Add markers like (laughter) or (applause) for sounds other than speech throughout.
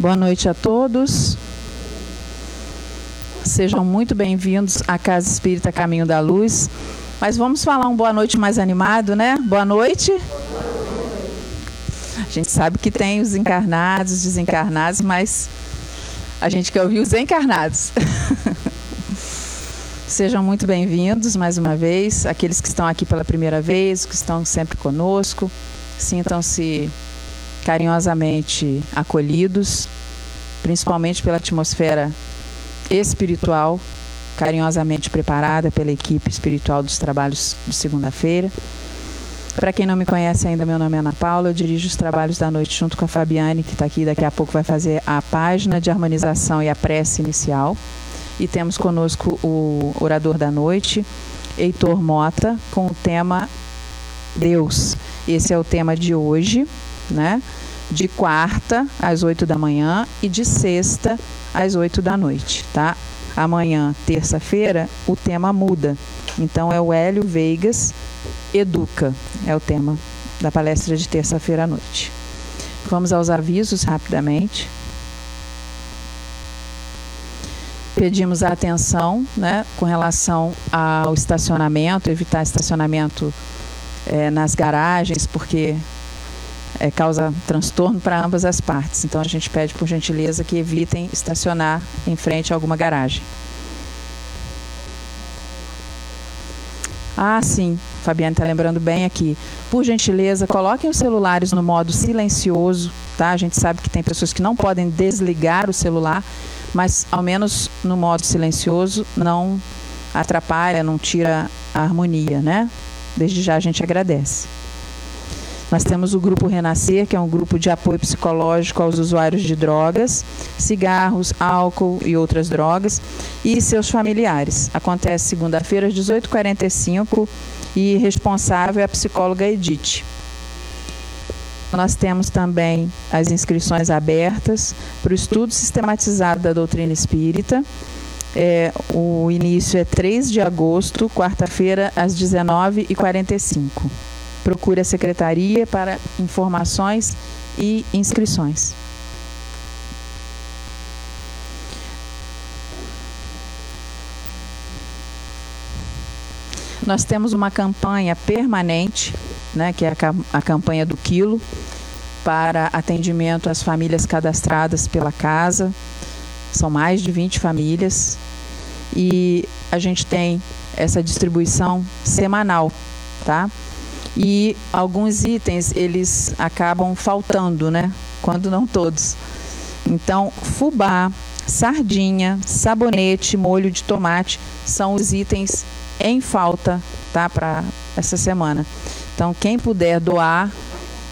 Boa noite a todos. Sejam muito bem-vindos à Casa Espírita Caminho da Luz. Mas vamos falar um boa noite mais animado, né? Boa noite. A gente sabe que tem os encarnados, os desencarnados, mas a gente quer ouvir os encarnados. (laughs) Sejam muito bem-vindos mais uma vez, aqueles que estão aqui pela primeira vez, que estão sempre conosco. Sintam-se carinhosamente acolhidos, principalmente pela atmosfera espiritual, carinhosamente preparada pela equipe espiritual dos trabalhos de segunda-feira. Para quem não me conhece ainda, meu nome é Ana Paula, eu dirijo os trabalhos da noite junto com a Fabiane, que está aqui daqui a pouco vai fazer a página de harmonização e a prece inicial. E temos conosco o orador da noite, Heitor Mota, com o tema Deus. Esse é o tema de hoje né? De quarta às 8 da manhã e de sexta às 8 da noite, tá? Amanhã, terça-feira, o tema muda. Então é o Hélio Veigas Educa, é o tema da palestra de terça-feira à noite. Vamos aos avisos rapidamente. Pedimos a atenção né, com relação ao estacionamento, evitar estacionamento é, nas garagens, porque é, causa transtorno para ambas as partes. Então a gente pede por gentileza que evitem estacionar em frente a alguma garagem. Ah, sim, Fabiana está lembrando bem aqui. Por gentileza, coloquem os celulares no modo silencioso, tá? A gente sabe que tem pessoas que não podem desligar o celular, mas ao menos no modo silencioso não atrapalha, não tira a harmonia, né? Desde já a gente agradece. Nós temos o Grupo Renascer, que é um grupo de apoio psicológico aos usuários de drogas, cigarros, álcool e outras drogas, e seus familiares. Acontece segunda-feira, às 18h45, e responsável é a psicóloga Edith. Nós temos também as inscrições abertas para o estudo sistematizado da doutrina espírita. É, o início é 3 de agosto, quarta-feira, às 19h45 procure a secretaria para informações e inscrições. Nós temos uma campanha permanente, né, que é a, campanha do quilo, para atendimento às famílias cadastradas pela casa. São mais de 20 famílias. E a gente tem essa distribuição semanal, tá? E alguns itens eles acabam faltando, né? Quando não todos. Então, fubá, sardinha, sabonete, molho de tomate são os itens em falta, tá? Para essa semana. Então, quem puder doar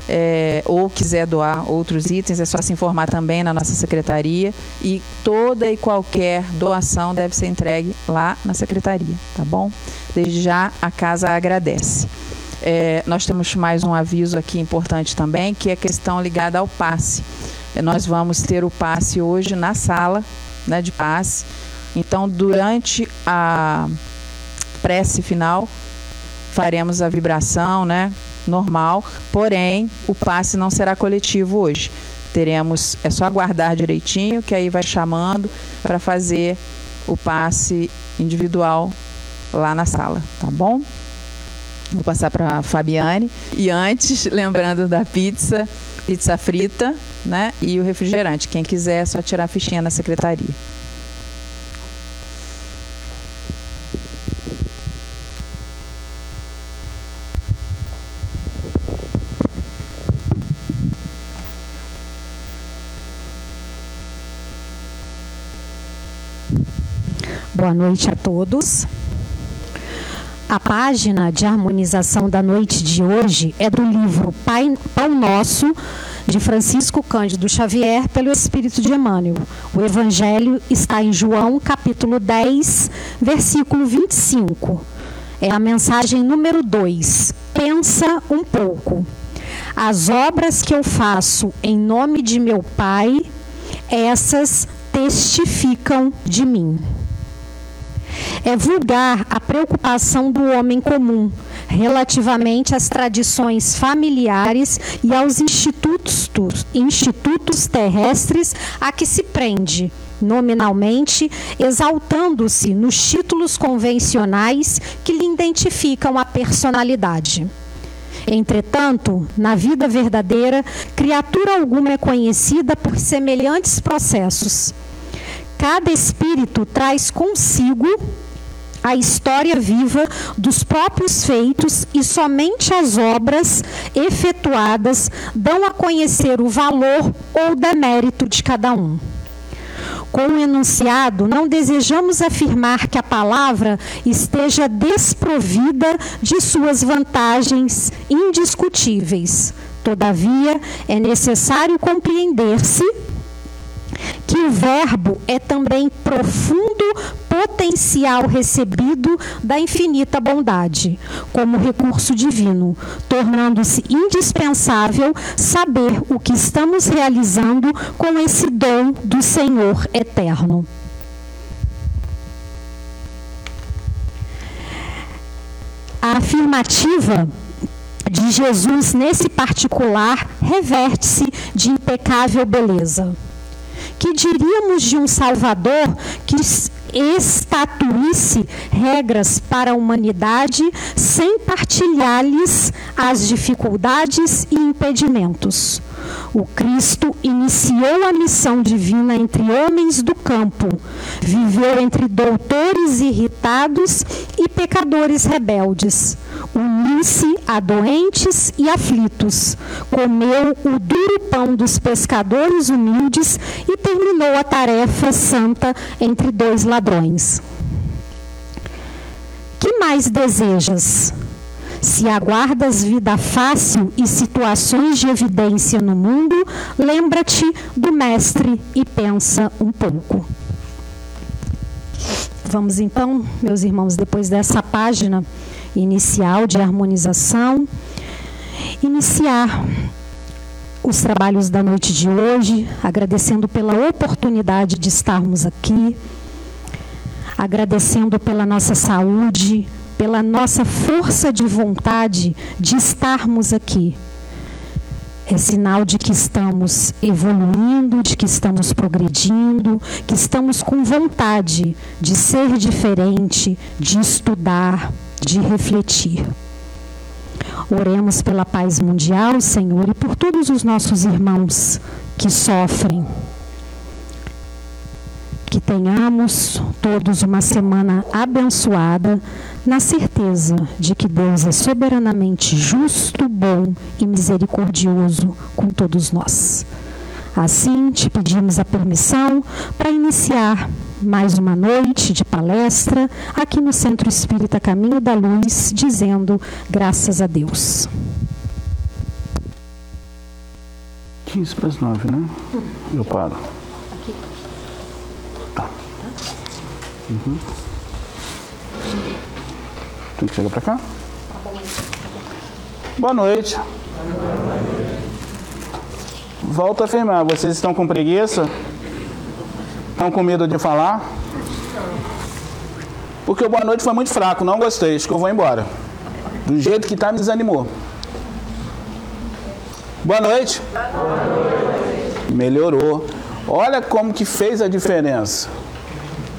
é, ou quiser doar outros itens, é só se informar também na nossa secretaria e toda e qualquer doação deve ser entregue lá na secretaria, tá bom? Desde já a casa agradece. É, nós temos mais um aviso aqui importante também, que é a questão ligada ao passe. É, nós vamos ter o passe hoje na sala né, de passe. Então, durante a prece final, faremos a vibração, né? Normal, porém, o passe não será coletivo hoje. Teremos, é só aguardar direitinho, que aí vai chamando para fazer o passe individual lá na sala, tá bom? Vou passar para a Fabiane. E antes, lembrando da pizza, pizza frita, né? E o refrigerante. Quem quiser, é só tirar a fichinha na secretaria. Boa noite a todos. A página de harmonização da noite de hoje é do livro Pai, Pão Nosso, de Francisco Cândido Xavier, pelo Espírito de Emmanuel. O Evangelho está em João, capítulo 10, versículo 25. É a mensagem número 2. Pensa um pouco. As obras que eu faço em nome de meu Pai, essas testificam de mim. É vulgar a preocupação do homem comum, relativamente às tradições familiares e aos institutos, institutos terrestres a que se prende nominalmente, exaltando-se nos títulos convencionais que lhe identificam a personalidade. Entretanto, na vida verdadeira, criatura alguma é conhecida por semelhantes processos. Cada espírito traz consigo a história viva dos próprios feitos e somente as obras efetuadas dão a conhecer o valor ou demérito de cada um. Com o enunciado, não desejamos afirmar que a palavra esteja desprovida de suas vantagens indiscutíveis. Todavia, é necessário compreender-se que o Verbo é também profundo potencial recebido da infinita bondade, como recurso divino, tornando-se indispensável saber o que estamos realizando com esse dom do Senhor eterno. A afirmativa de Jesus nesse particular reverte-se de impecável beleza que diríamos de um Salvador que estatuísse regras para a humanidade sem partilhar-lhes as dificuldades e impedimentos. O Cristo iniciou a missão divina entre homens do campo, viveu entre doutores irritados e pecadores rebeldes, uniu-se a doentes e aflitos, comeu o duro pão dos pescadores humildes e terminou a tarefa santa entre dois ladrões. Que mais desejas? Se aguardas vida fácil e situações de evidência no mundo, lembra-te do Mestre e pensa um pouco. Vamos então, meus irmãos, depois dessa página inicial de harmonização, iniciar os trabalhos da noite de hoje, agradecendo pela oportunidade de estarmos aqui, agradecendo pela nossa saúde, pela nossa força de vontade de estarmos aqui. É sinal de que estamos evoluindo, de que estamos progredindo, que estamos com vontade de ser diferente, de estudar, de refletir. Oremos pela paz mundial, Senhor, e por todos os nossos irmãos que sofrem que tenhamos todos uma semana abençoada, na certeza de que Deus é soberanamente justo, bom e misericordioso com todos nós. Assim, te pedimos a permissão para iniciar mais uma noite de palestra aqui no Centro Espírita Caminho da Luz, dizendo graças a Deus. 15 para as 9, né? Eu paro. Uhum. Tem que chegar para cá? Boa noite. Volto a afirmar, vocês estão com preguiça? Estão com medo de falar? Porque o boa noite foi muito fraco, não gostei, acho que eu vou embora. Do jeito que está, me desanimou. Boa noite. Boa noite. Melhorou. Olha como que fez a diferença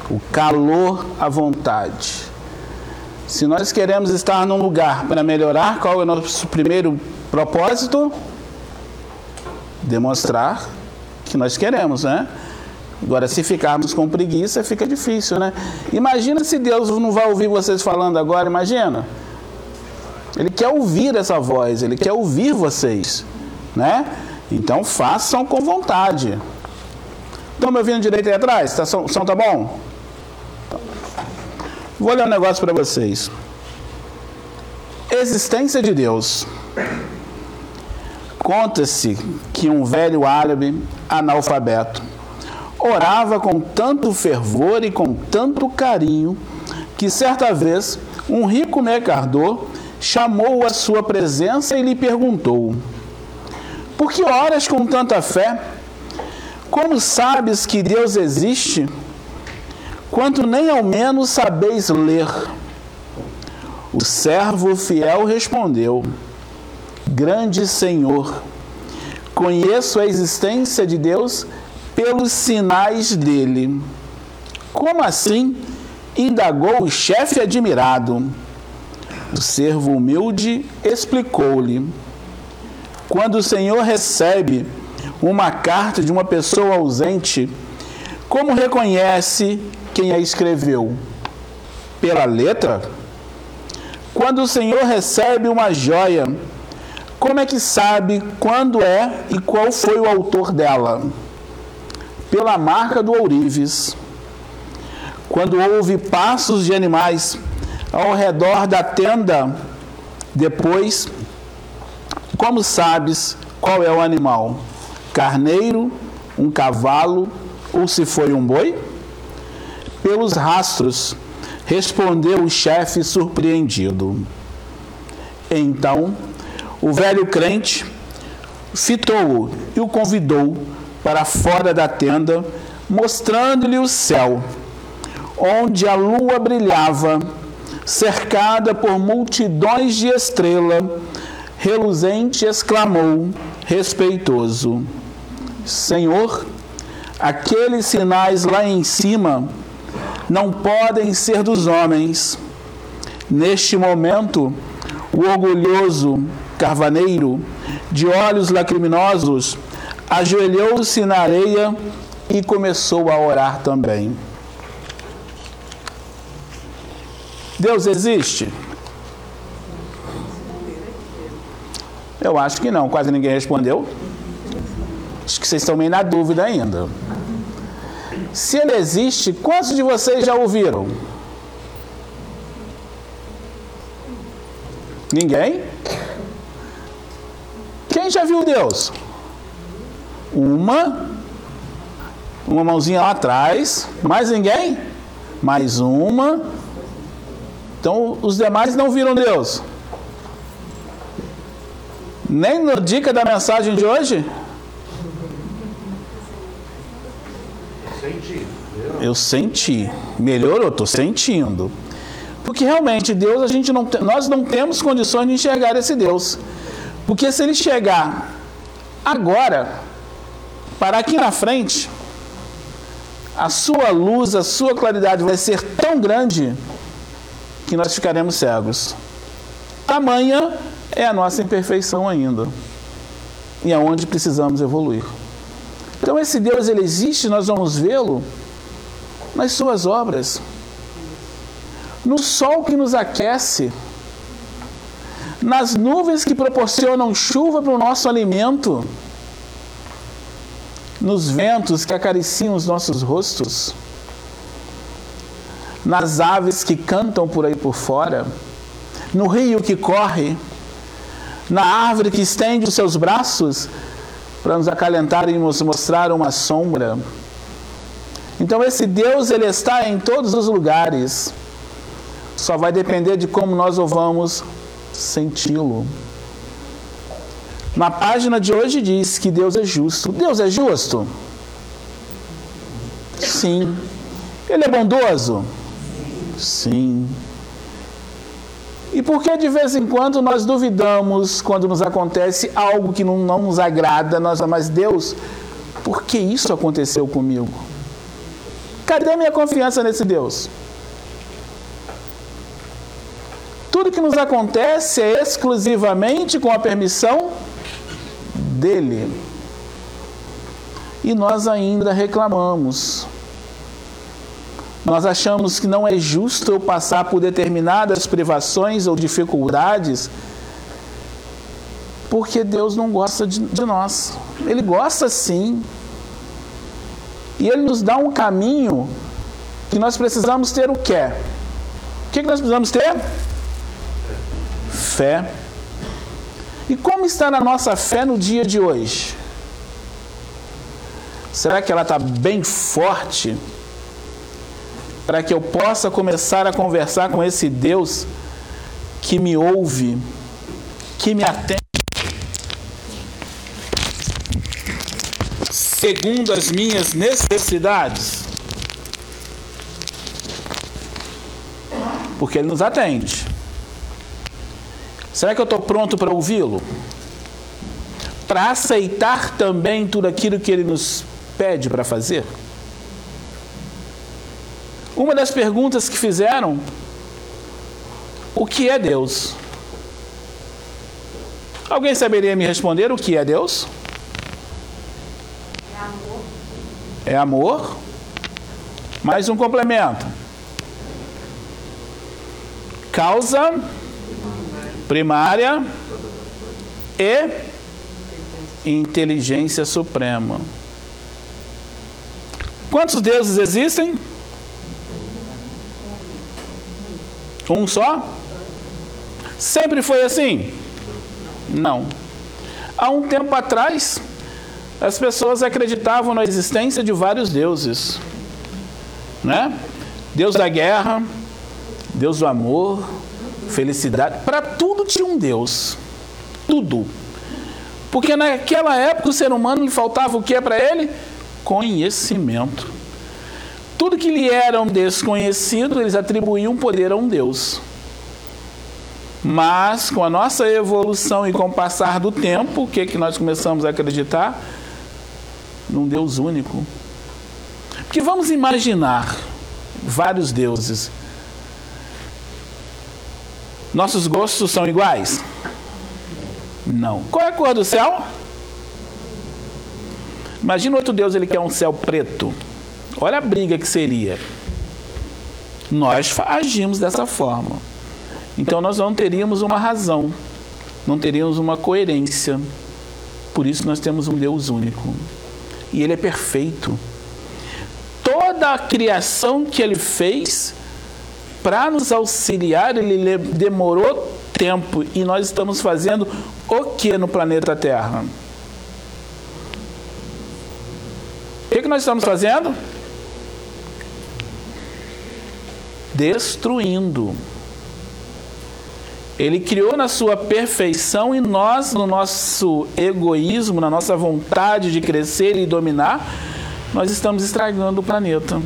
o calor à vontade. Se nós queremos estar num lugar para melhorar, qual é o nosso primeiro propósito? Demonstrar que nós queremos, né? Agora, se ficarmos com preguiça, fica difícil, né? Imagina se Deus não vai ouvir vocês falando agora, imagina. Ele quer ouvir essa voz, ele quer ouvir vocês, né? Então façam com vontade. Estão me ouvindo direito aí atrás? Tá, som, som tá bom? Vou ler um negócio para vocês. Existência de Deus. Conta-se que um velho árabe analfabeto orava com tanto fervor e com tanto carinho que certa vez um rico mercador chamou a sua presença e lhe perguntou: Por que oras com tanta fé? Como sabes que Deus existe? Quanto nem ao menos sabeis ler. O servo fiel respondeu: Grande Senhor, conheço a existência de Deus pelos sinais dele. Como assim? indagou o chefe admirado. O servo humilde explicou-lhe: Quando o Senhor recebe uma carta de uma pessoa ausente, como reconhece quem a escreveu? Pela letra? Quando o Senhor recebe uma joia, como é que sabe quando é e qual foi o autor dela? Pela marca do ourives. Quando houve passos de animais ao redor da tenda, depois, como sabes qual é o animal? Carneiro, um cavalo ou se foi um boi? Pelos rastros, respondeu o chefe surpreendido. Então, o velho crente fitou-o e o convidou para fora da tenda, mostrando-lhe o céu onde a lua brilhava, cercada por multidões de estrelas, reluzente exclamou, respeitoso: Senhor, aqueles sinais lá em cima não podem ser dos homens. Neste momento, o orgulhoso carvaneiro, de olhos lacriminosos, ajoelhou-se na areia e começou a orar também. Deus existe? Eu acho que não, quase ninguém respondeu. Acho que vocês estão meio na dúvida ainda. Se ele existe, quantos de vocês já ouviram? Ninguém? Quem já viu Deus? Uma. Uma mãozinha lá atrás. Mais ninguém? Mais uma. Então os demais não viram Deus. Nem no dica da mensagem de hoje? Eu senti. Melhorou, estou sentindo. Porque realmente Deus, a gente não, nós não temos condições de enxergar esse Deus. Porque se ele chegar agora, para aqui na frente, a sua luz, a sua claridade vai ser tão grande que nós ficaremos cegos. Tamanha é a nossa imperfeição ainda. E é onde precisamos evoluir. Então esse Deus ele existe, nós vamos vê-lo nas suas obras. No sol que nos aquece, nas nuvens que proporcionam chuva para o nosso alimento, nos ventos que acariciam os nossos rostos nas aves que cantam por aí por fora, no rio que corre, na árvore que estende os seus braços para nos acalentar e nos mostrar uma sombra. Então esse Deus ele está em todos os lugares. Só vai depender de como nós o vamos senti-lo. Na página de hoje diz que Deus é justo. Deus é justo? Sim. Ele é bondoso? Sim. E por que de vez em quando nós duvidamos quando nos acontece algo que não, não nos agrada, nós, mas Deus, por que isso aconteceu comigo? Cadê minha confiança nesse Deus? Tudo que nos acontece é exclusivamente com a permissão dele. E nós ainda reclamamos. Nós achamos que não é justo eu passar por determinadas privações ou dificuldades, porque Deus não gosta de, de nós. Ele gosta sim. E Ele nos dá um caminho que nós precisamos ter o quê? O que, que nós precisamos ter? Fé. E como está a nossa fé no dia de hoje? Será que ela está bem forte? Para que eu possa começar a conversar com esse Deus que me ouve, que me atende, segundo as minhas necessidades. Porque Ele nos atende. Será que eu estou pronto para ouvi-lo? Para aceitar também tudo aquilo que ele nos pede para fazer? Uma das perguntas que fizeram: o que é Deus? Alguém saberia me responder o que é Deus? É amor. É amor. Mais um complemento. Causa primária e inteligência suprema. Quantos deuses existem? Um só? Sempre foi assim? Não. Há um tempo atrás, as pessoas acreditavam na existência de vários deuses. Né? Deus da guerra, Deus do amor, felicidade. Para tudo tinha um Deus. Tudo. Porque naquela época o ser humano lhe faltava o que para ele? Conhecimento. Tudo que lhe era um desconhecido, eles atribuíam poder a um Deus. Mas com a nossa evolução e com o passar do tempo, o que, que nós começamos a acreditar? Num Deus único. Porque vamos imaginar vários deuses. Nossos gostos são iguais? Não. Qual é a cor do céu? Imagina outro Deus, ele quer um céu preto. Olha a briga que seria. Nós agimos dessa forma. Então nós não teríamos uma razão, não teríamos uma coerência. Por isso nós temos um Deus único. E ele é perfeito. Toda a criação que ele fez para nos auxiliar, ele demorou tempo e nós estamos fazendo o que no planeta Terra? O que, que nós estamos fazendo? Destruindo. Ele criou na sua perfeição e nós, no nosso egoísmo, na nossa vontade de crescer e dominar, nós estamos estragando o planeta.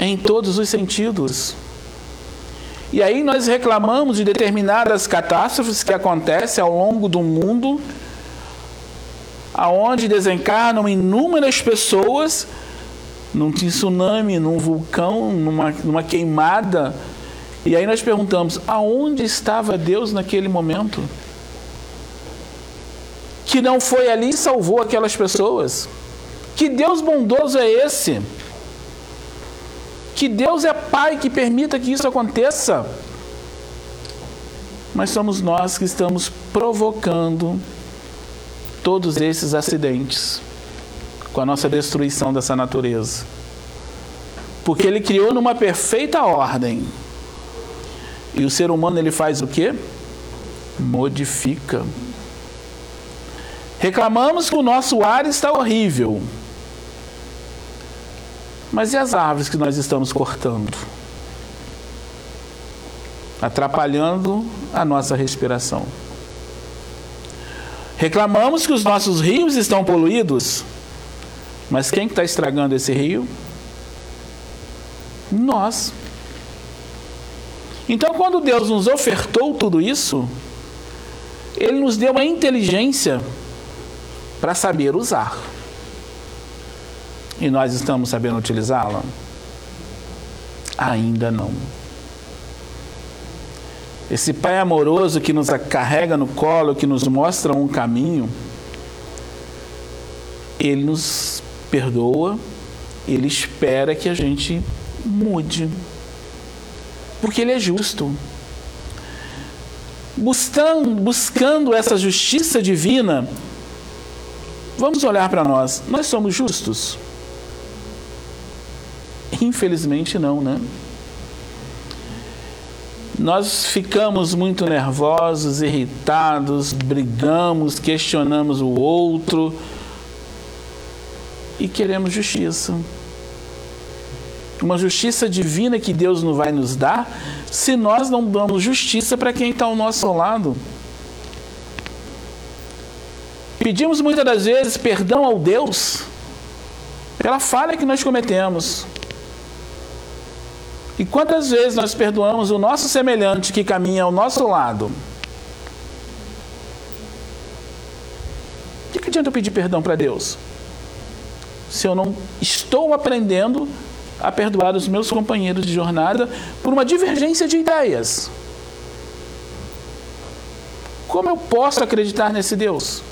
Em todos os sentidos. E aí nós reclamamos de determinadas catástrofes que acontecem ao longo do mundo, aonde desencarnam inúmeras pessoas num tsunami, num vulcão, numa, numa queimada. E aí nós perguntamos: aonde estava Deus naquele momento? Que não foi ali e salvou aquelas pessoas? Que Deus bondoso é esse? Que Deus é Pai que permita que isso aconteça? Mas somos nós que estamos provocando todos esses acidentes com a nossa destruição dessa natureza. Porque ele criou numa perfeita ordem. E o ser humano ele faz o quê? Modifica. Reclamamos que o nosso ar está horrível. Mas e as árvores que nós estamos cortando? Atrapalhando a nossa respiração. Reclamamos que os nossos rios estão poluídos. Mas quem está estragando esse rio? Nós. Então, quando Deus nos ofertou tudo isso, Ele nos deu a inteligência para saber usar. E nós estamos sabendo utilizá-la? Ainda não. Esse Pai amoroso que nos carrega no colo, que nos mostra um caminho, Ele nos perdoa, ele espera que a gente mude. Porque ele é justo. Buscando, buscando essa justiça divina, vamos olhar para nós. Nós somos justos? Infelizmente não, né? Nós ficamos muito nervosos, irritados, brigamos, questionamos o outro e queremos justiça. Uma justiça divina que Deus não vai nos dar se nós não damos justiça para quem está ao nosso lado. Pedimos muitas das vezes perdão ao Deus pela falha que nós cometemos. E quantas vezes nós perdoamos o nosso semelhante que caminha ao nosso lado? O que, adianta eu pedir perdão para Deus? Se eu não estou aprendendo a perdoar os meus companheiros de jornada por uma divergência de ideias. Como eu posso acreditar nesse Deus?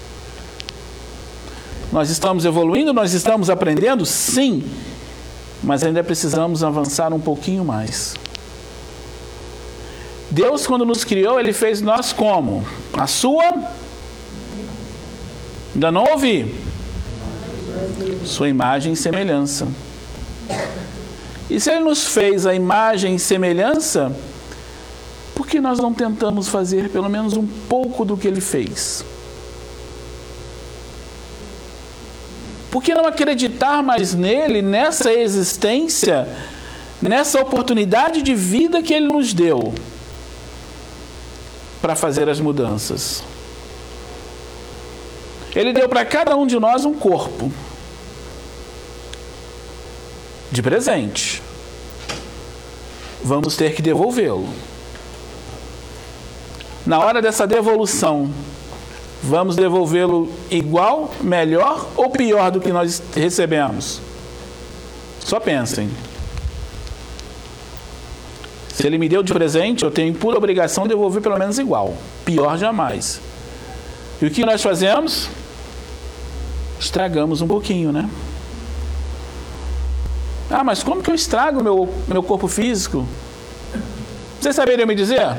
Nós estamos evoluindo, nós estamos aprendendo? Sim, mas ainda precisamos avançar um pouquinho mais. Deus, quando nos criou, Ele fez nós como? A sua? Ainda não ouvi. Sua imagem e semelhança. E se Ele nos fez a imagem e semelhança, por que nós não tentamos fazer pelo menos um pouco do que Ele fez? Por que não acreditar mais nele, nessa existência, nessa oportunidade de vida que ele nos deu para fazer as mudanças? Ele deu para cada um de nós um corpo de presente. Vamos ter que devolvê-lo. Na hora dessa devolução, Vamos devolvê-lo igual, melhor ou pior do que nós recebemos? Só pensem. Se ele me deu de presente, eu tenho por obrigação de devolver pelo menos igual. Pior jamais. E o que nós fazemos? Estragamos um pouquinho, né? Ah, mas como que eu estrago meu, meu corpo físico? Vocês saberiam me dizer?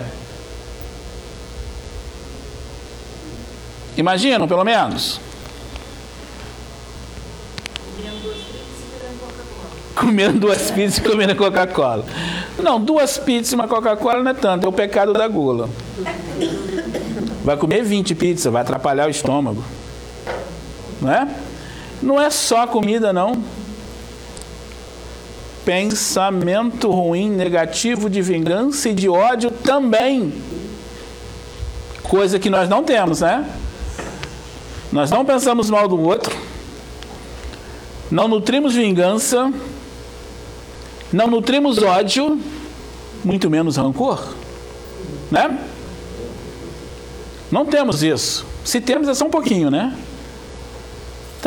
Imaginam, pelo menos? Comendo duas pizzas e comendo Coca-Cola. Não, duas pizzas e uma Coca-Cola não é tanto, é o pecado da gula. Vai comer 20 pizzas, vai atrapalhar o estômago. Não é? Não é só comida, não. Pensamento ruim, negativo de vingança e de ódio também. Coisa que nós não temos, né? Nós não pensamos mal do outro, não nutrimos vingança, não nutrimos ódio, muito menos rancor, né? Não temos isso. Se temos é só um pouquinho, né?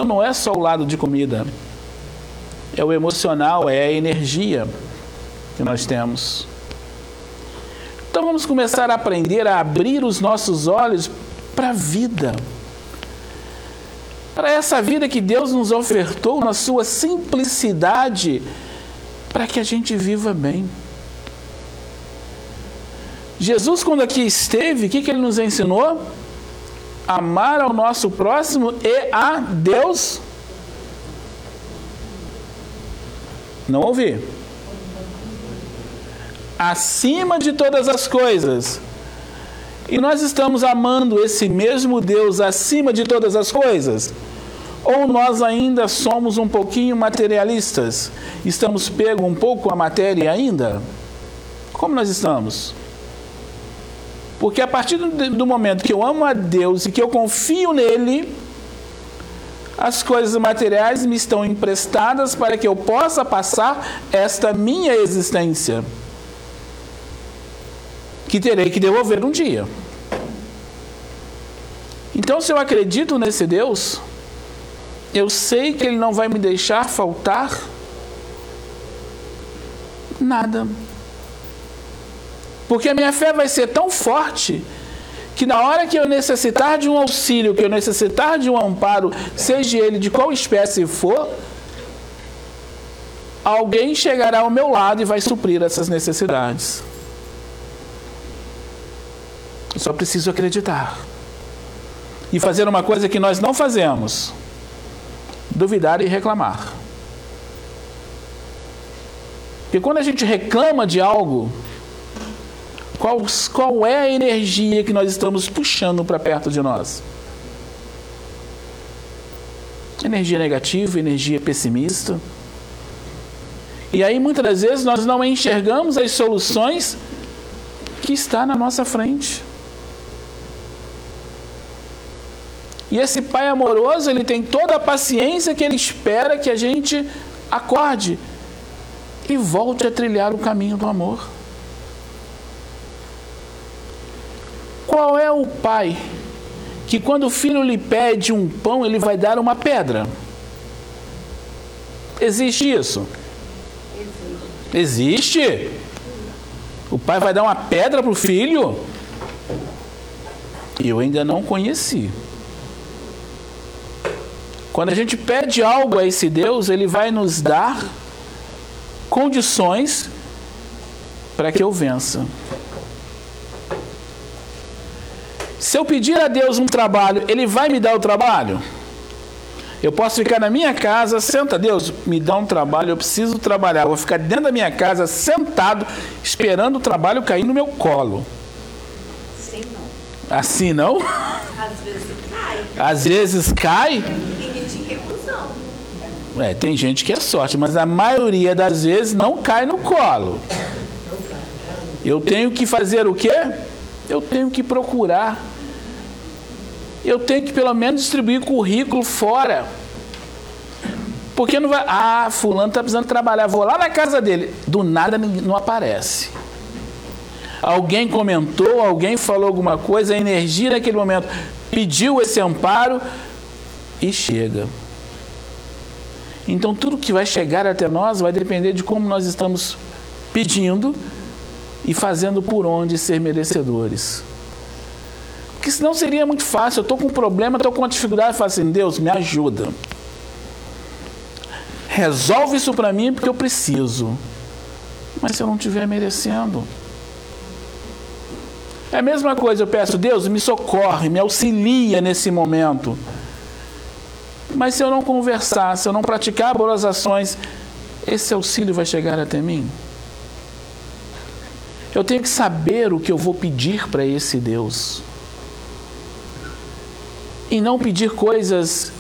Então não é só o lado de comida, é o emocional, é a energia que nós temos. Então vamos começar a aprender a abrir os nossos olhos para a vida para essa vida que Deus nos ofertou na sua simplicidade, para que a gente viva bem. Jesus, quando aqui esteve, o que, que ele nos ensinou? Amar ao nosso próximo e a Deus. Não ouvi. Acima de todas as coisas. E nós estamos amando esse mesmo Deus acima de todas as coisas? Ou nós ainda somos um pouquinho materialistas? Estamos pego um pouco a matéria ainda? Como nós estamos? Porque a partir do momento que eu amo a Deus e que eu confio nele, as coisas materiais me estão emprestadas para que eu possa passar esta minha existência que terei que devolver um dia. Então, se eu acredito nesse Deus, eu sei que Ele não vai me deixar faltar nada. Porque a minha fé vai ser tão forte que na hora que eu necessitar de um auxílio, que eu necessitar de um amparo, seja ele de qual espécie for, alguém chegará ao meu lado e vai suprir essas necessidades. Eu só preciso acreditar. E fazer uma coisa que nós não fazemos: duvidar e reclamar. Porque quando a gente reclama de algo, qual, qual é a energia que nós estamos puxando para perto de nós? Energia negativa, energia pessimista. E aí muitas das vezes nós não enxergamos as soluções que está na nossa frente. E esse pai amoroso, ele tem toda a paciência que ele espera que a gente acorde e volte a trilhar o caminho do amor. Qual é o pai que, quando o filho lhe pede um pão, ele vai dar uma pedra? Existe isso? Existe. Existe. O pai vai dar uma pedra para o filho? Eu ainda não conheci. Quando a gente pede algo a esse Deus, ele vai nos dar condições para que eu vença. Se eu pedir a Deus um trabalho, Ele vai me dar o trabalho? Eu posso ficar na minha casa, senta, Deus, me dá um trabalho, eu preciso trabalhar. Eu vou ficar dentro da minha casa, sentado, esperando o trabalho cair no meu colo. Assim não. Assim não? Às vezes cai. Às vezes cai. É, tem gente que é sorte, mas a maioria das vezes não cai no colo. Eu tenho que fazer o quê? Eu tenho que procurar. Eu tenho que pelo menos distribuir currículo fora. Porque não vai. Ah, fulano está precisando trabalhar. Vou lá na casa dele. Do nada não aparece. Alguém comentou, alguém falou alguma coisa, a energia naquele momento pediu esse amparo e chega. Então tudo que vai chegar até nós vai depender de como nós estamos pedindo e fazendo por onde ser merecedores. Porque senão seria muito fácil. Eu estou com um problema, estou com uma dificuldade, eu falo assim, Deus, me ajuda. Resolve isso para mim porque eu preciso. Mas se eu não estiver merecendo. É a mesma coisa, eu peço, Deus, me socorre, me auxilia nesse momento. Mas se eu não conversar, se eu não praticar boas ações, esse auxílio vai chegar até mim? Eu tenho que saber o que eu vou pedir para esse Deus. E não pedir coisas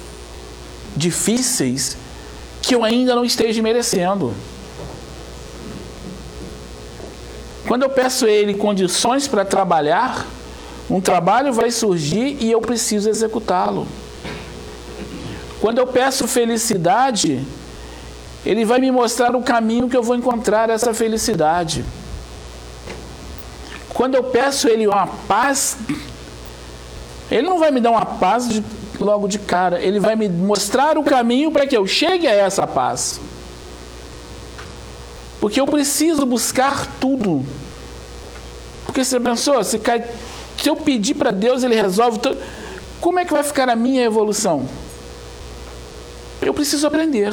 difíceis que eu ainda não esteja merecendo. Quando eu peço a Ele condições para trabalhar, um trabalho vai surgir e eu preciso executá-lo. Quando eu peço felicidade, Ele vai me mostrar o caminho que eu vou encontrar essa felicidade. Quando eu peço Ele uma paz, Ele não vai me dar uma paz de, logo de cara, Ele vai me mostrar o caminho para que eu chegue a essa paz. Porque eu preciso buscar tudo. Porque você pensou, se, cai, se eu pedir para Deus, Ele resolve tudo. Como é que vai ficar a minha evolução? Eu preciso aprender.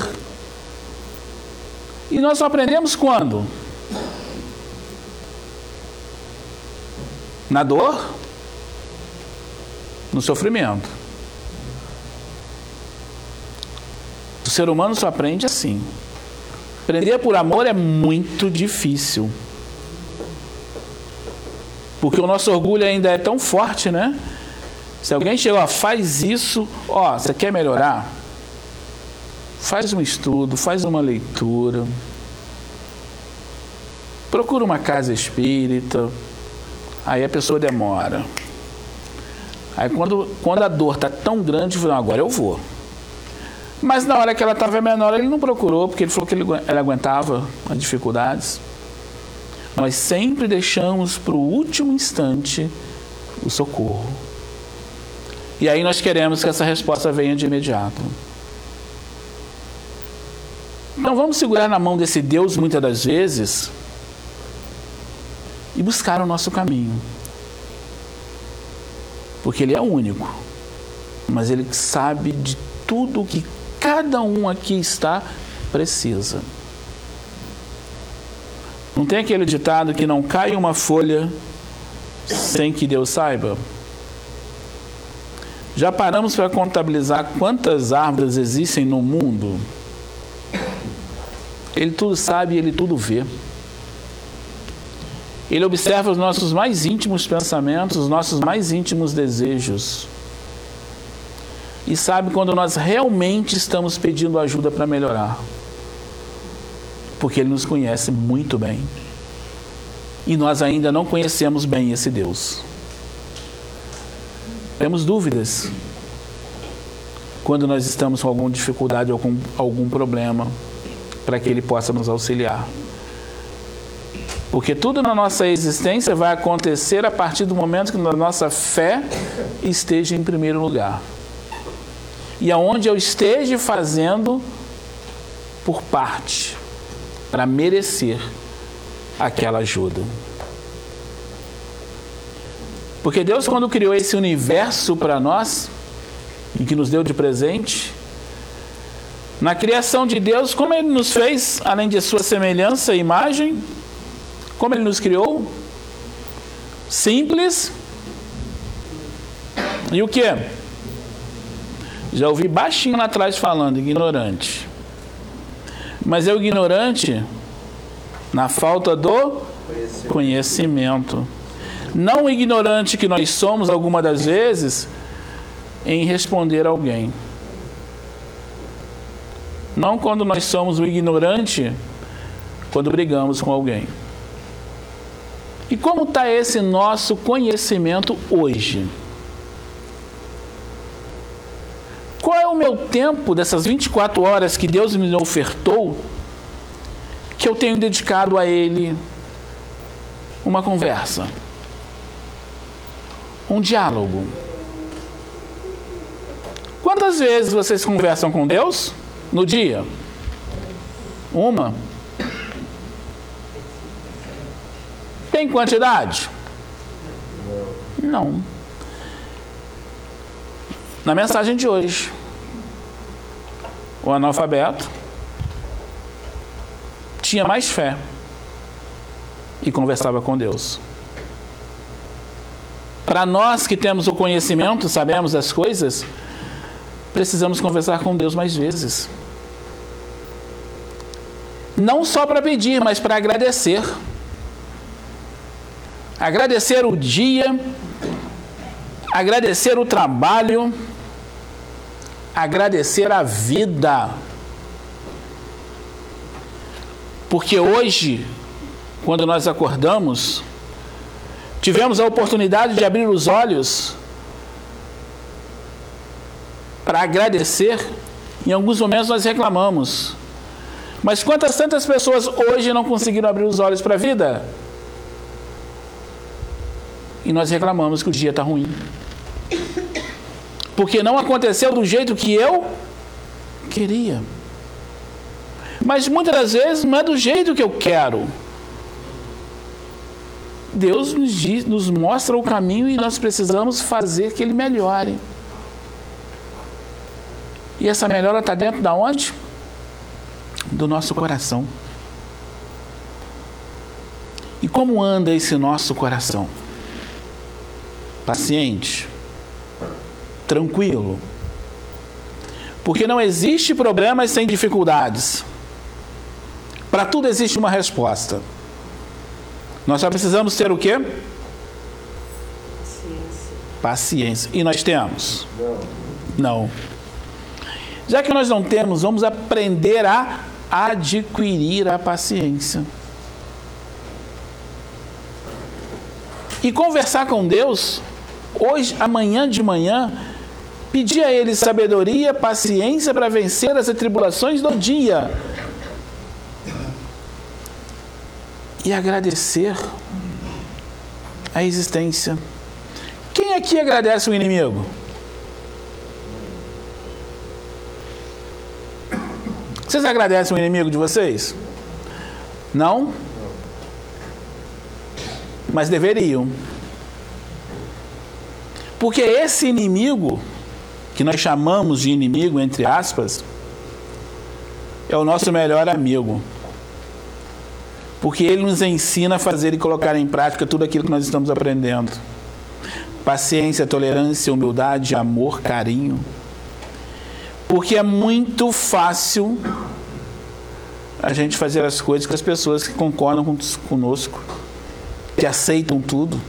E nós só aprendemos quando? Na dor, no sofrimento. O ser humano só aprende assim. Aprender por amor é muito difícil. Porque o nosso orgulho ainda é tão forte, né? Se alguém chegou, faz isso, ó, você quer melhorar? Faz um estudo, faz uma leitura. Procura uma casa espírita. Aí a pessoa demora. Aí quando, quando a dor está tão grande, fala, agora eu vou. Mas na hora que ela estava menor, ele não procurou, porque ele falou que ele, aguentava as dificuldades. Nós sempre deixamos para o último instante o socorro. E aí nós queremos que essa resposta venha de imediato. Então vamos segurar na mão desse Deus muitas das vezes e buscar o nosso caminho. Porque Ele é único, mas Ele sabe de tudo o que cada um aqui está precisa. Não tem aquele ditado que não cai uma folha sem que Deus saiba? Já paramos para contabilizar quantas árvores existem no mundo? Ele tudo sabe, ele tudo vê. Ele observa os nossos mais íntimos pensamentos, os nossos mais íntimos desejos. E sabe quando nós realmente estamos pedindo ajuda para melhorar. Porque Ele nos conhece muito bem. E nós ainda não conhecemos bem esse Deus. Temos dúvidas quando nós estamos com alguma dificuldade ou com algum problema para que Ele possa nos auxiliar. Porque tudo na nossa existência vai acontecer a partir do momento que a nossa fé esteja em primeiro lugar. E aonde eu esteja fazendo por parte, para merecer aquela ajuda. Porque Deus, quando criou esse universo para nós, e que nos deu de presente, na criação de Deus, como Ele nos fez, além de Sua semelhança e imagem, como Ele nos criou? Simples. E o que? Já ouvi baixinho lá atrás falando, ignorante. Mas é o ignorante na falta do conhecimento. Não o ignorante que nós somos alguma das vezes em responder alguém. Não quando nós somos o ignorante quando brigamos com alguém. E como está esse nosso conhecimento hoje? Qual é o meu tempo dessas 24 horas que Deus me ofertou que eu tenho dedicado a Ele uma conversa, um diálogo? Quantas vezes vocês conversam com Deus no dia? Uma? Tem quantidade? Não. Na mensagem de hoje, o analfabeto tinha mais fé e conversava com Deus. Para nós que temos o conhecimento, sabemos as coisas, precisamos conversar com Deus mais vezes. Não só para pedir, mas para agradecer agradecer o dia, agradecer o trabalho, agradecer a vida. Porque hoje, quando nós acordamos, tivemos a oportunidade de abrir os olhos para agradecer. Em alguns momentos nós reclamamos. Mas quantas tantas pessoas hoje não conseguiram abrir os olhos para a vida? E nós reclamamos que o dia está ruim. Porque não aconteceu do jeito que eu queria. Mas muitas das vezes não é do jeito que eu quero. Deus nos, diz, nos mostra o caminho e nós precisamos fazer que ele melhore. E essa melhora está dentro da onde? Do nosso coração. E como anda esse nosso coração? Paciente, tranquilo. Porque não existe problemas sem dificuldades. Para tudo existe uma resposta. Nós só precisamos ter o quê? Paciência. Paciência. E nós temos? Não. Não. Já que nós não temos, vamos aprender a adquirir a paciência. E conversar com Deus hoje, amanhã de manhã, pedir a Ele sabedoria, paciência para vencer as atribulações do dia. E agradecer a existência. Quem aqui agradece o inimigo? Vocês agradecem o inimigo de vocês? Não? Mas deveriam. Porque esse inimigo, que nós chamamos de inimigo, entre aspas, é o nosso melhor amigo. Porque ele nos ensina a fazer e colocar em prática tudo aquilo que nós estamos aprendendo: paciência, tolerância, humildade, amor, carinho. Porque é muito fácil a gente fazer as coisas com as pessoas que concordam conosco, que aceitam tudo.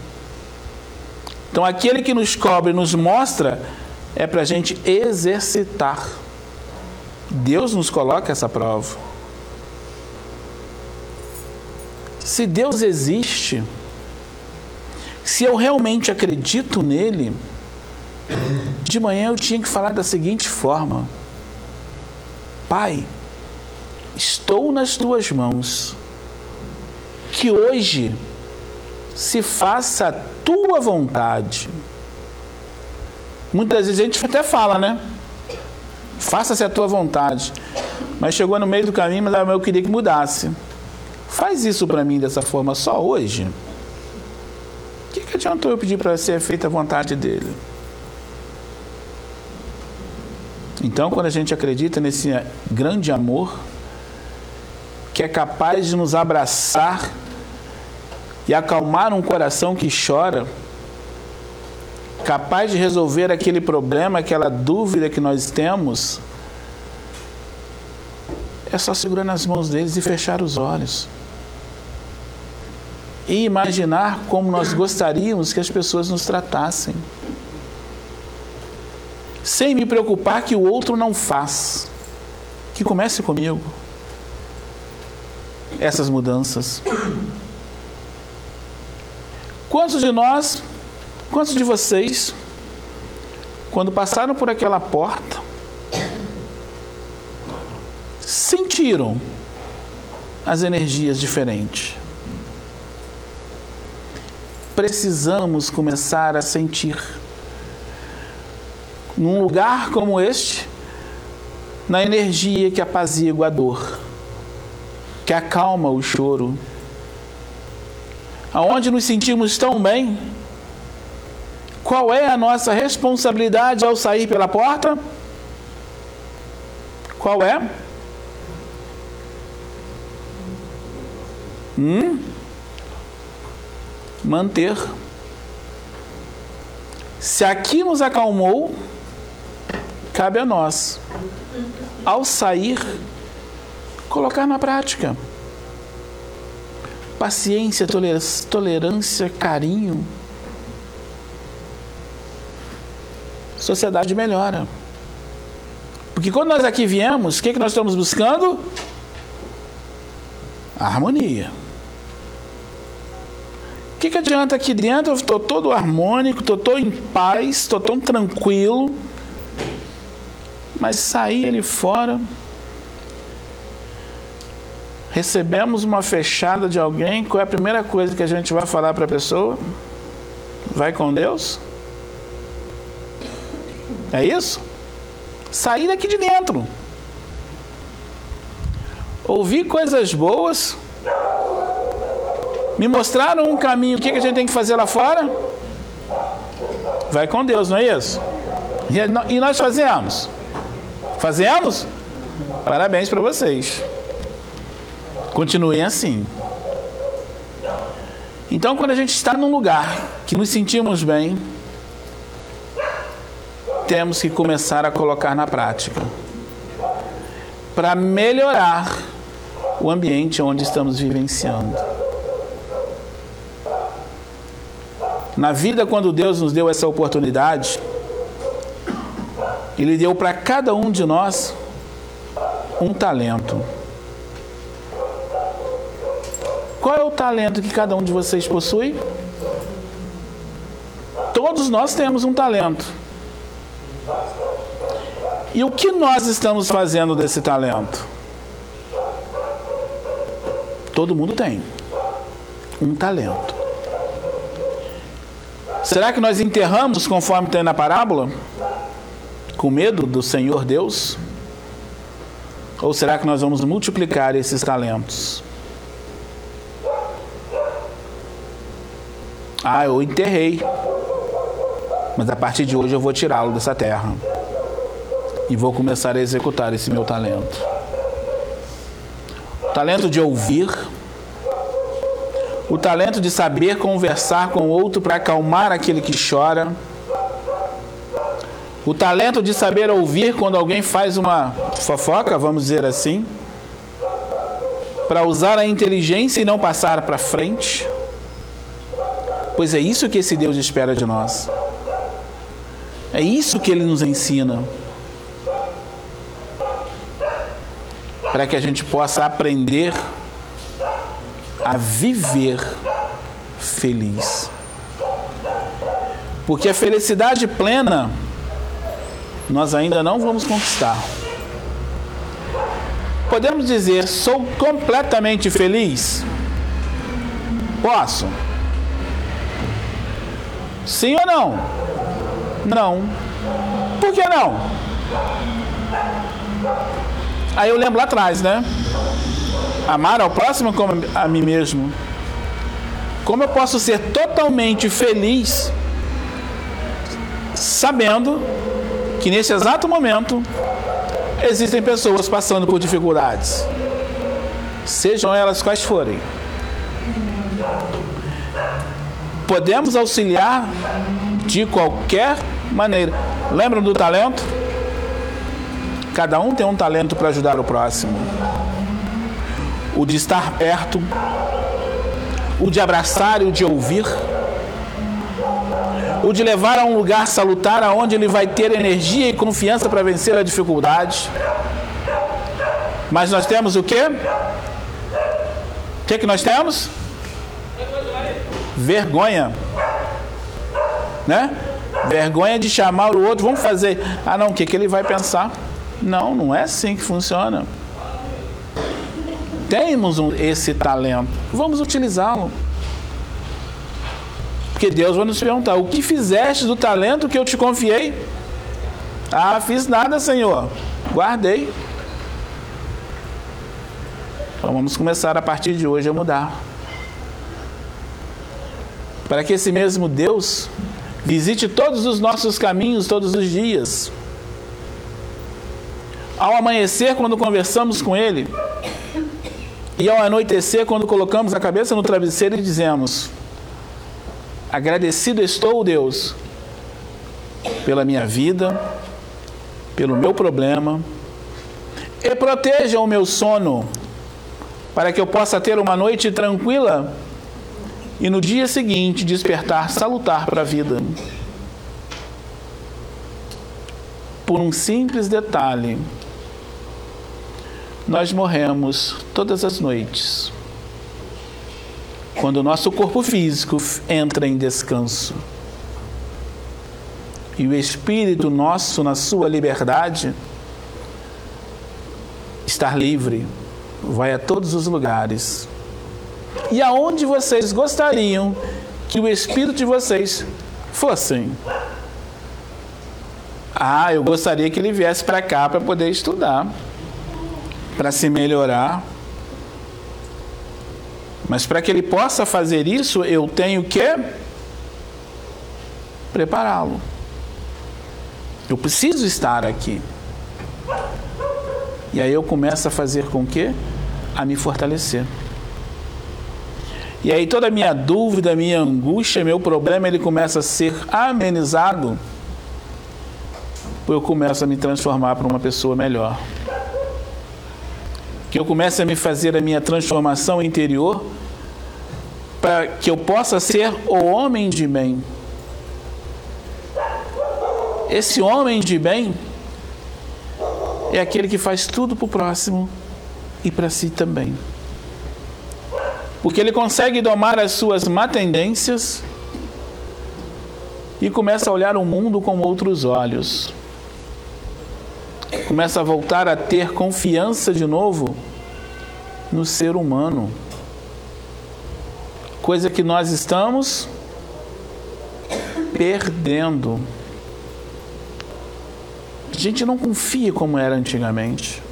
Então, aquele que nos cobre, nos mostra, é para a gente exercitar. Deus nos coloca essa prova. Se Deus existe, se eu realmente acredito nele, de manhã eu tinha que falar da seguinte forma: Pai, estou nas tuas mãos. que hoje se faça a tua vontade. Muitas vezes a gente até fala, né? Faça-se a tua vontade. Mas chegou no meio do caminho, mas eu queria que mudasse. Faz isso para mim dessa forma só hoje. O que, que adiantou eu pedir para ser feita a vontade dele? Então, quando a gente acredita nesse grande amor, que é capaz de nos abraçar e acalmar um coração que chora, capaz de resolver aquele problema, aquela dúvida que nós temos, é só segurar nas mãos deles e fechar os olhos. E imaginar como nós gostaríamos que as pessoas nos tratassem. Sem me preocupar que o outro não faz. Que comece comigo. Essas mudanças. Quantos de nós, quantos de vocês, quando passaram por aquela porta, sentiram as energias diferentes? Precisamos começar a sentir. Num lugar como este, na energia que apazigua a dor, que acalma o choro, aonde nos sentimos tão bem, qual é a nossa responsabilidade ao sair pela porta? Qual é? Hum? Manter. Se aqui nos acalmou, cabe a nós, ao sair, colocar na prática paciência, tolerância, carinho, sociedade melhora. Porque quando nós aqui viemos, o que, que nós estamos buscando? A harmonia. O que, que adianta aqui dentro? Eu estou todo harmônico, estou todo em paz, estou tão tranquilo. Mas sair ali fora, recebemos uma fechada de alguém, qual é a primeira coisa que a gente vai falar para a pessoa? Vai com Deus? É isso? Sair daqui de dentro. Ouvir coisas boas. Me mostraram um caminho. O que, que a gente tem que fazer lá fora? Vai com Deus, não é isso? E nós fazemos? Fazemos? Parabéns para vocês. Continuem assim. Então, quando a gente está num lugar que nos sentimos bem, temos que começar a colocar na prática para melhorar o ambiente onde estamos vivenciando. Na vida, quando Deus nos deu essa oportunidade, Ele deu para cada um de nós um talento. Qual é o talento que cada um de vocês possui? Todos nós temos um talento. E o que nós estamos fazendo desse talento? Todo mundo tem um talento. Será que nós enterramos conforme tem na parábola? Com medo do Senhor Deus? Ou será que nós vamos multiplicar esses talentos? Ah, eu enterrei. Mas a partir de hoje eu vou tirá-lo dessa terra. E vou começar a executar esse meu talento. O talento de ouvir. O talento de saber conversar com o outro para acalmar aquele que chora. O talento de saber ouvir quando alguém faz uma fofoca, vamos dizer assim. Para usar a inteligência e não passar para frente Pois é isso que esse Deus espera de nós. É isso que ele nos ensina. Para que a gente possa aprender a viver feliz. Porque a felicidade plena nós ainda não vamos conquistar. Podemos dizer, sou completamente feliz? Posso? Sim ou não? Não. Por que não? Aí eu lembro lá atrás, né? Amar ao próximo como a mim mesmo. Como eu posso ser totalmente feliz sabendo que nesse exato momento existem pessoas passando por dificuldades, sejam elas quais forem. Podemos auxiliar de qualquer maneira. Lembram do talento? Cada um tem um talento para ajudar o próximo. O de estar perto, o de abraçar e o de ouvir, o de levar a um lugar salutar aonde ele vai ter energia e confiança para vencer a dificuldade. Mas nós temos o quê? O que, que nós temos? Vergonha. Né? Vergonha de chamar o outro, vamos fazer. Ah, não, o que, que ele vai pensar? Não, não é assim que funciona. Temos esse talento, vamos utilizá-lo. Porque Deus vai nos perguntar: o que fizeste do talento que eu te confiei? Ah, fiz nada, Senhor. Guardei. Então vamos começar a partir de hoje a mudar. Para que esse mesmo Deus visite todos os nossos caminhos todos os dias. Ao amanhecer, quando conversamos com Ele, e ao anoitecer, quando colocamos a cabeça no travesseiro e dizemos: Agradecido estou, Deus, pela minha vida, pelo meu problema, e proteja o meu sono para que eu possa ter uma noite tranquila e no dia seguinte despertar salutar para a vida. Por um simples detalhe, nós morremos todas as noites. Quando o nosso corpo físico entra em descanso e o espírito nosso, na sua liberdade, estar livre vai a todos os lugares. E aonde vocês gostariam que o espírito de vocês fossem? Ah, eu gostaria que ele viesse para cá para poder estudar, para se melhorar. Mas para que ele possa fazer isso, eu tenho que prepará-lo. Eu preciso estar aqui. E aí eu começo a fazer com que? A me fortalecer. E aí toda a minha dúvida, minha angústia, meu problema, ele começa a ser amenizado. Eu começo a me transformar para uma pessoa melhor. Que eu comece a me fazer a minha transformação interior para que eu possa ser o homem de bem. Esse homem de bem é aquele que faz tudo para o próximo e para si também. Porque ele consegue domar as suas má tendências e começa a olhar o mundo com outros olhos. Começa a voltar a ter confiança de novo no ser humano. Coisa que nós estamos perdendo. A gente não confia como era antigamente.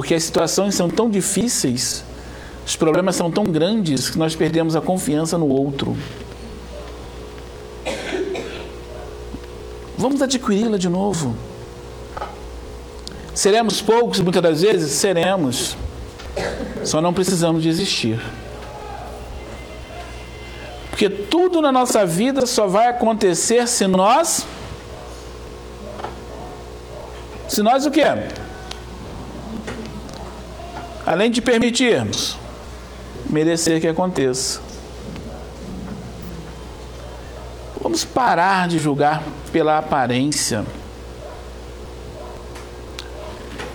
Porque as situações são tão difíceis, os problemas são tão grandes que nós perdemos a confiança no outro. Vamos adquiri-la de novo. Seremos poucos muitas das vezes? Seremos. Só não precisamos desistir. Porque tudo na nossa vida só vai acontecer se nós se nós o quê? Além de permitirmos, merecer que aconteça. Vamos parar de julgar pela aparência.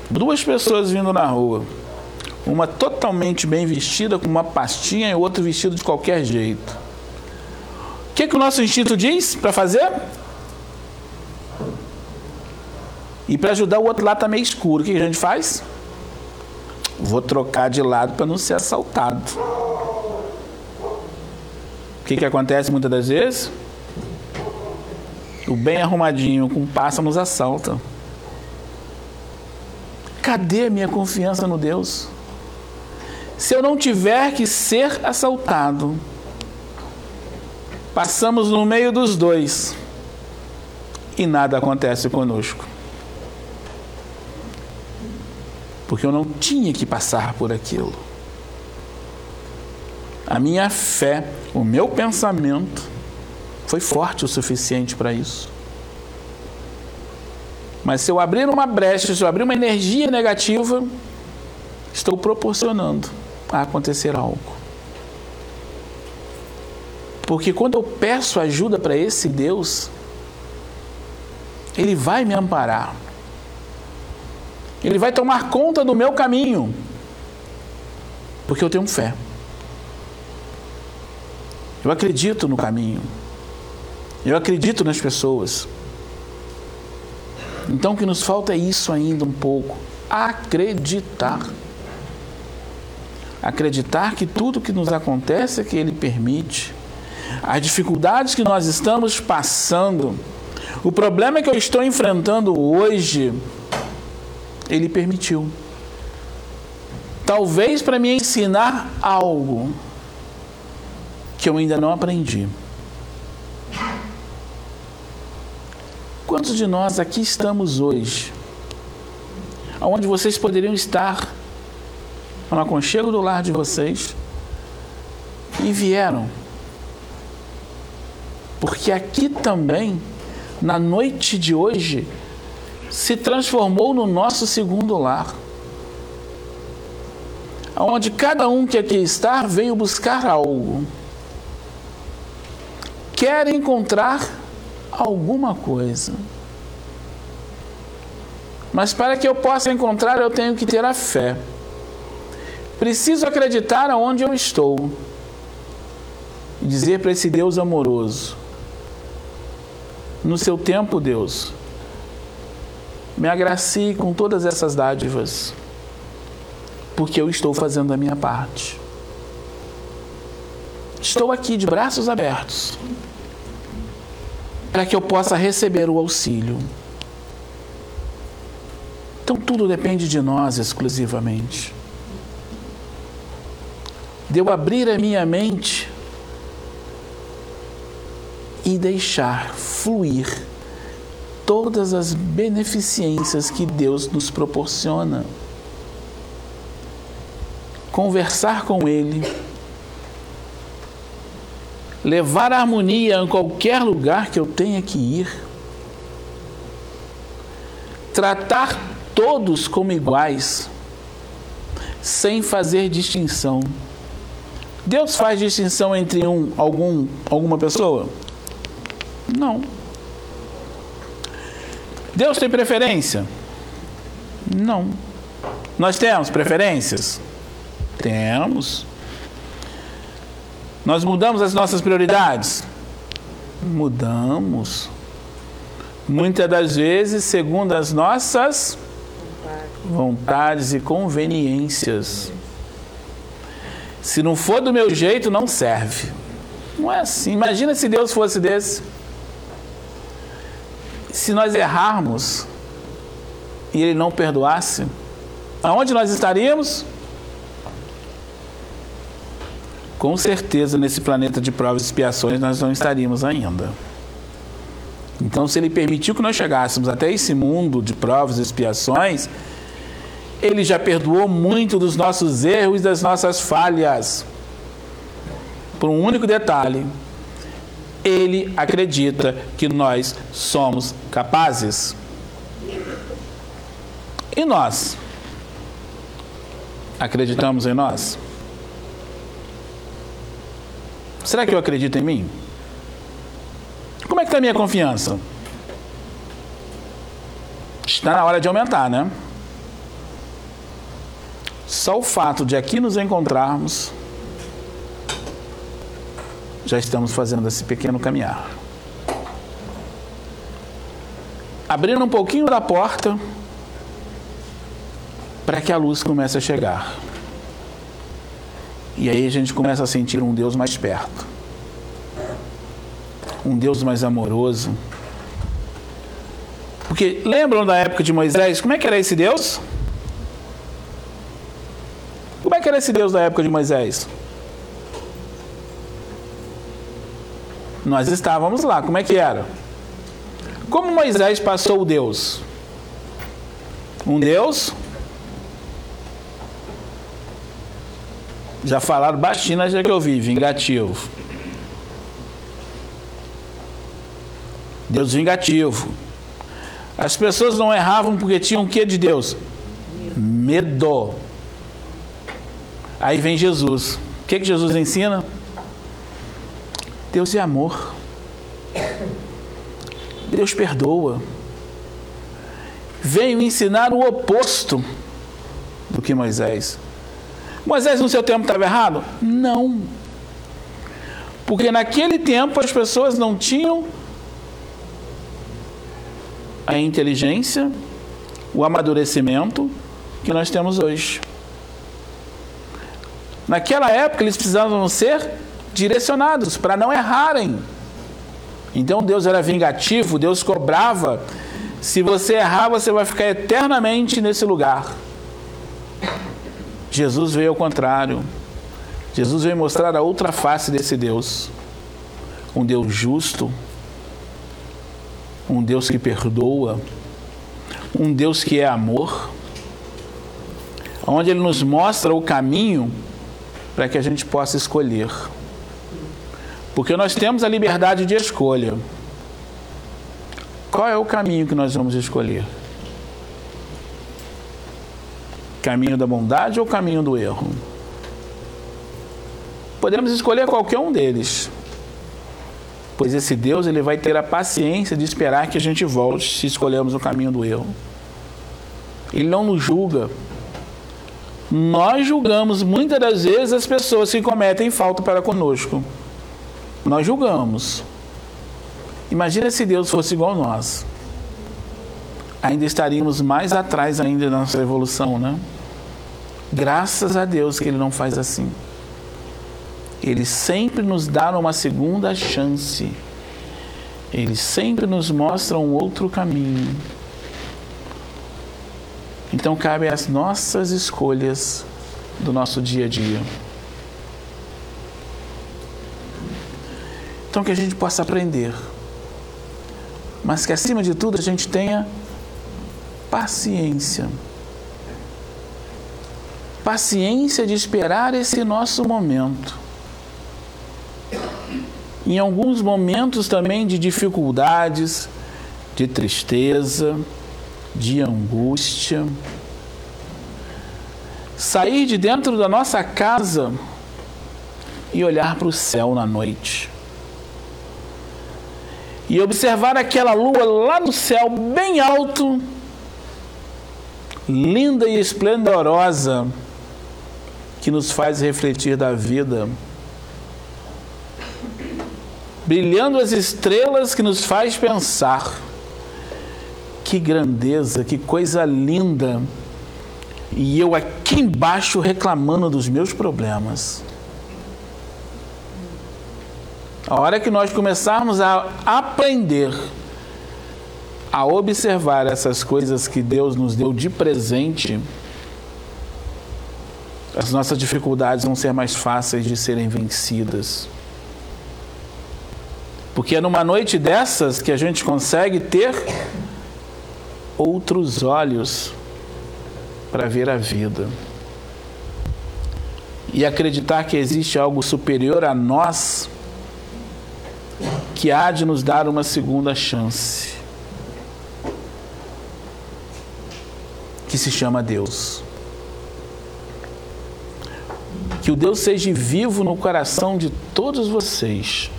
Duas pessoas vindo na rua, uma totalmente bem vestida, com uma pastinha, e outra vestido de qualquer jeito. O que, que o nosso instinto diz para fazer? E para ajudar o outro lá está meio escuro, o que a gente faz? Vou trocar de lado para não ser assaltado. O que, que acontece muitas das vezes? O bem arrumadinho com passa nos assalta. Cadê a minha confiança no Deus? Se eu não tiver que ser assaltado, passamos no meio dos dois e nada acontece conosco. Porque eu não tinha que passar por aquilo. A minha fé, o meu pensamento, foi forte o suficiente para isso. Mas se eu abrir uma brecha, se eu abrir uma energia negativa, estou proporcionando a acontecer algo. Porque quando eu peço ajuda para esse Deus, Ele vai me amparar. Ele vai tomar conta do meu caminho. Porque eu tenho fé. Eu acredito no caminho. Eu acredito nas pessoas. Então o que nos falta é isso ainda um pouco: acreditar. Acreditar que tudo que nos acontece é que Ele permite. As dificuldades que nós estamos passando, o problema que eu estou enfrentando hoje, Ele permitiu. Talvez para me ensinar algo que eu ainda não aprendi. Quantos de nós aqui estamos hoje? Onde vocês poderiam estar no aconchego do lar de vocês e vieram. Porque aqui também, na noite de hoje, se transformou no nosso segundo lar. Onde cada um que aqui está veio buscar algo. Quer encontrar alguma coisa. Mas para que eu possa encontrar, eu tenho que ter a fé. Preciso acreditar aonde eu estou. E dizer para esse Deus amoroso: No seu tempo, Deus, me agracie com todas essas dádivas, porque eu estou fazendo a minha parte. Estou aqui de braços abertos para que eu possa receber o auxílio. Então tudo depende de nós exclusivamente. De eu abrir a minha mente e deixar fluir todas as beneficências que Deus nos proporciona. Conversar com Ele levar a harmonia em qualquer lugar que eu tenha que ir, tratar todos como iguais, sem fazer distinção. Deus faz distinção entre um, algum, alguma pessoa? Não. Deus tem preferência? Não. Nós temos preferências? Temos. Nós mudamos as nossas prioridades? Mudamos. Muitas das vezes, segundo as nossas vontades e conveniências. Se não for do meu jeito, não serve. Não é assim. Imagina se Deus fosse desse. Se nós errarmos e Ele não perdoasse, aonde nós estaríamos? com certeza nesse planeta de provas e expiações nós não estaríamos ainda. Então, se ele permitiu que nós chegássemos até esse mundo de provas e expiações, ele já perdoou muito dos nossos erros e das nossas falhas. Por um único detalhe: ele acredita que nós somos capazes. E nós? Acreditamos em nós? Será que eu acredito em mim? Como é que está a minha confiança? Está na hora de aumentar, né? Só o fato de aqui nos encontrarmos, já estamos fazendo esse pequeno caminhar. Abrindo um pouquinho da porta, para que a luz comece a chegar. E aí a gente começa a sentir um Deus mais perto, um Deus mais amoroso. Porque lembram da época de Moisés? Como é que era esse Deus? Como é que era esse Deus da época de Moisés? Nós estávamos lá, como é que era? Como Moisés passou o Deus? Um Deus Já falaram baixinho, já que eu vi, vingativo. Deus vingativo. As pessoas não erravam porque tinham o que de Deus? Medo. Aí vem Jesus. O que, que Jesus ensina? Deus é amor. Deus perdoa. Veio ensinar o oposto do que Moisés. Moisés no seu tempo estava errado? Não. Porque naquele tempo as pessoas não tinham a inteligência, o amadurecimento que nós temos hoje. Naquela época eles precisavam ser direcionados para não errarem. Então Deus era vingativo, Deus cobrava. Se você errar, você vai ficar eternamente nesse lugar. Jesus veio ao contrário. Jesus veio mostrar a outra face desse Deus. Um Deus justo, um Deus que perdoa, um Deus que é amor, onde Ele nos mostra o caminho para que a gente possa escolher. Porque nós temos a liberdade de escolha. Qual é o caminho que nós vamos escolher? Caminho da bondade ou caminho do erro? Podemos escolher qualquer um deles. Pois esse Deus ele vai ter a paciência de esperar que a gente volte se escolhermos o caminho do erro. Ele não nos julga. Nós julgamos muitas das vezes as pessoas que cometem falta para conosco. Nós julgamos. Imagina se Deus fosse igual a nós. Ainda estaríamos mais atrás ainda da nossa evolução, né? Graças a Deus que Ele não faz assim. Ele sempre nos dá uma segunda chance. Ele sempre nos mostra um outro caminho. Então cabe às nossas escolhas do nosso dia a dia. Então que a gente possa aprender. Mas que acima de tudo a gente tenha paciência paciência de esperar esse nosso momento. Em alguns momentos também de dificuldades, de tristeza, de angústia. Sair de dentro da nossa casa e olhar para o céu na noite. E observar aquela lua lá no céu, bem alto, linda e esplendorosa que nos faz refletir da vida. Brilhando as estrelas que nos faz pensar. Que grandeza, que coisa linda. E eu aqui embaixo reclamando dos meus problemas. A hora que nós começarmos a aprender a observar essas coisas que Deus nos deu de presente, as nossas dificuldades vão ser mais fáceis de serem vencidas. Porque é numa noite dessas que a gente consegue ter outros olhos para ver a vida. E acreditar que existe algo superior a nós que há de nos dar uma segunda chance. Que se chama Deus. Que o Deus seja vivo no coração de todos vocês.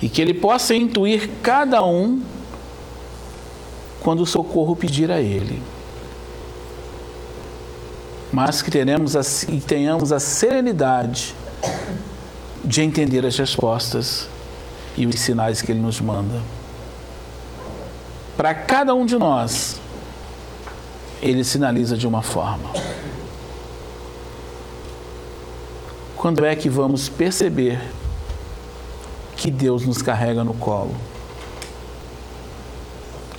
E que Ele possa intuir cada um quando o socorro pedir a Ele. Mas que teremos a, tenhamos a serenidade de entender as respostas e os sinais que Ele nos manda. Para cada um de nós, ele sinaliza de uma forma. Quando é que vamos perceber que Deus nos carrega no colo?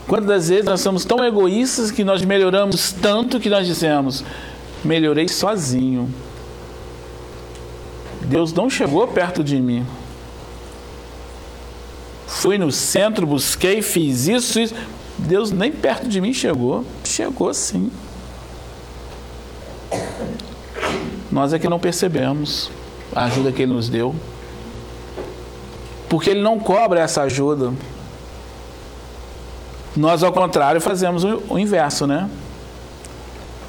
Quantas vezes nós somos tão egoístas que nós melhoramos tanto que nós dizemos: melhorei sozinho. Deus não chegou perto de mim. Fui no centro, busquei, fiz isso, isso. Deus nem perto de mim chegou. Chegou sim. Nós é que não percebemos a ajuda que Ele nos deu. Porque Ele não cobra essa ajuda. Nós, ao contrário, fazemos o inverso, né?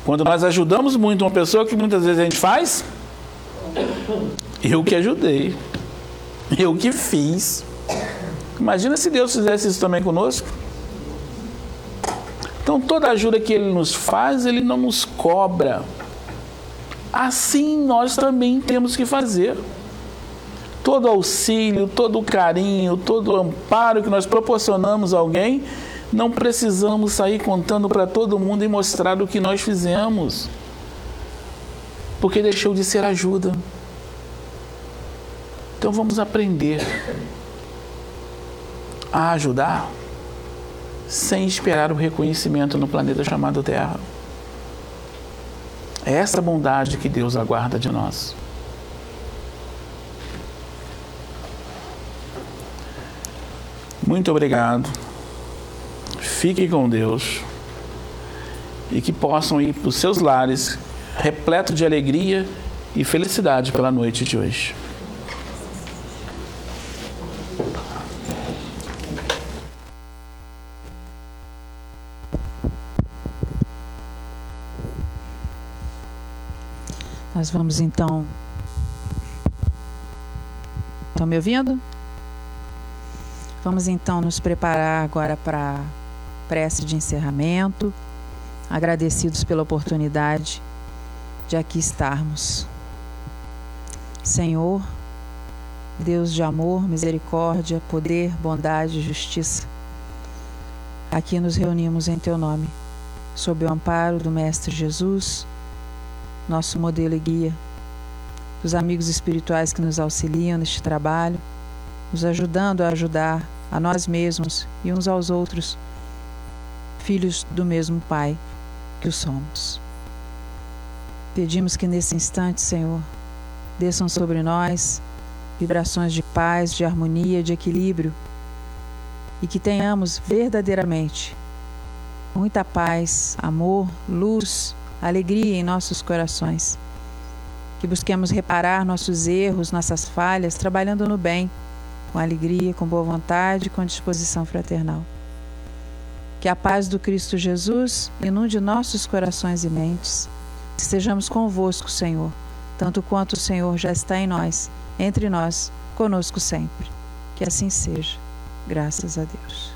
Quando nós ajudamos muito uma pessoa, que muitas vezes a gente faz? Eu que ajudei. Eu que fiz. Imagina se Deus fizesse isso também conosco. Então, toda ajuda que Ele nos faz, Ele não nos cobra. Assim nós também temos que fazer. Todo auxílio, todo carinho, todo amparo que nós proporcionamos a alguém, não precisamos sair contando para todo mundo e mostrar o que nós fizemos. Porque deixou de ser ajuda. Então vamos aprender a ajudar sem esperar o reconhecimento no planeta chamado Terra. É essa bondade que Deus aguarda de nós. Muito obrigado. Fiquem com Deus e que possam ir para os seus lares repleto de alegria e felicidade pela noite de hoje. Nós vamos então. Estão me ouvindo? Vamos então nos preparar agora para prece de encerramento, agradecidos pela oportunidade de aqui estarmos. Senhor, Deus de amor, misericórdia, poder, bondade e justiça, aqui nos reunimos em Teu nome, sob o amparo do Mestre Jesus nosso modelo e guia, dos amigos espirituais que nos auxiliam neste trabalho, nos ajudando a ajudar a nós mesmos e uns aos outros, filhos do mesmo Pai que o somos. Pedimos que nesse instante, Senhor, desçam sobre nós vibrações de paz, de harmonia, de equilíbrio e que tenhamos verdadeiramente muita paz, amor, luz alegria em nossos corações. Que busquemos reparar nossos erros, nossas falhas, trabalhando no bem, com alegria, com boa vontade, com disposição fraternal. Que a paz do Cristo Jesus inunde nossos corações e mentes. Estejamos convosco, Senhor, tanto quanto o Senhor já está em nós, entre nós, conosco sempre. Que assim seja. Graças a Deus.